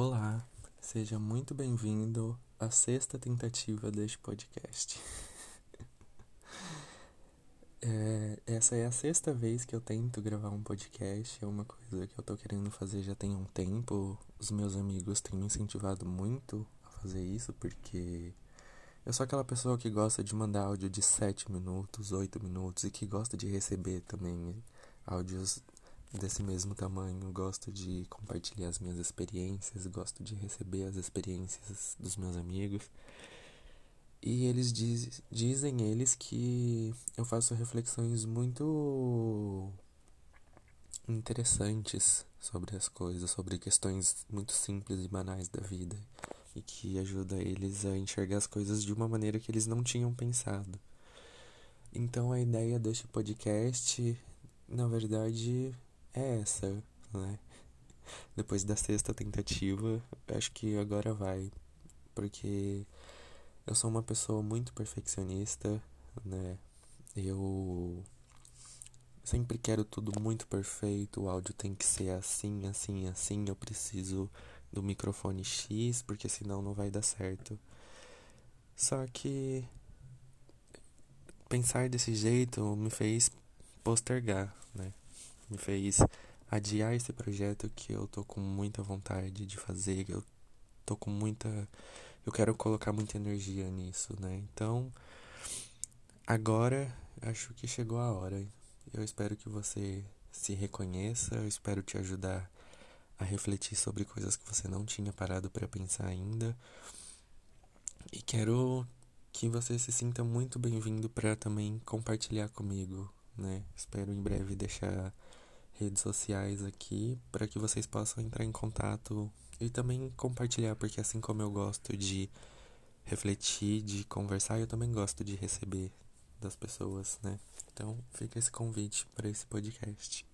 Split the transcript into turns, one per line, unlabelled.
Olá, seja muito bem-vindo à sexta tentativa deste podcast. é, essa é a sexta vez que eu tento gravar um podcast, é uma coisa que eu tô querendo fazer já tem um tempo. Os meus amigos têm me incentivado muito a fazer isso, porque eu sou aquela pessoa que gosta de mandar áudio de 7 minutos, 8 minutos e que gosta de receber também áudios desse mesmo tamanho, gosto de compartilhar as minhas experiências, gosto de receber as experiências dos meus amigos. E eles diz, dizem eles que eu faço reflexões muito interessantes sobre as coisas, sobre questões muito simples e banais da vida e que ajuda eles a enxergar as coisas de uma maneira que eles não tinham pensado. Então a ideia deste podcast, na verdade, é essa, né? Depois da sexta tentativa, acho que agora vai. Porque eu sou uma pessoa muito perfeccionista, né? Eu sempre quero tudo muito perfeito, o áudio tem que ser assim, assim, assim. Eu preciso do microfone X, porque senão não vai dar certo. Só que pensar desse jeito me fez postergar, né? Me fez adiar esse projeto que eu tô com muita vontade de fazer. Eu tô com muita. Eu quero colocar muita energia nisso, né? Então, agora acho que chegou a hora. Eu espero que você se reconheça, eu espero te ajudar a refletir sobre coisas que você não tinha parado para pensar ainda. E quero que você se sinta muito bem-vindo para também compartilhar comigo, né? Espero em breve deixar redes sociais aqui para que vocês possam entrar em contato e também compartilhar, porque assim como eu gosto de refletir, de conversar, eu também gosto de receber das pessoas, né? Então, fica esse convite para esse podcast.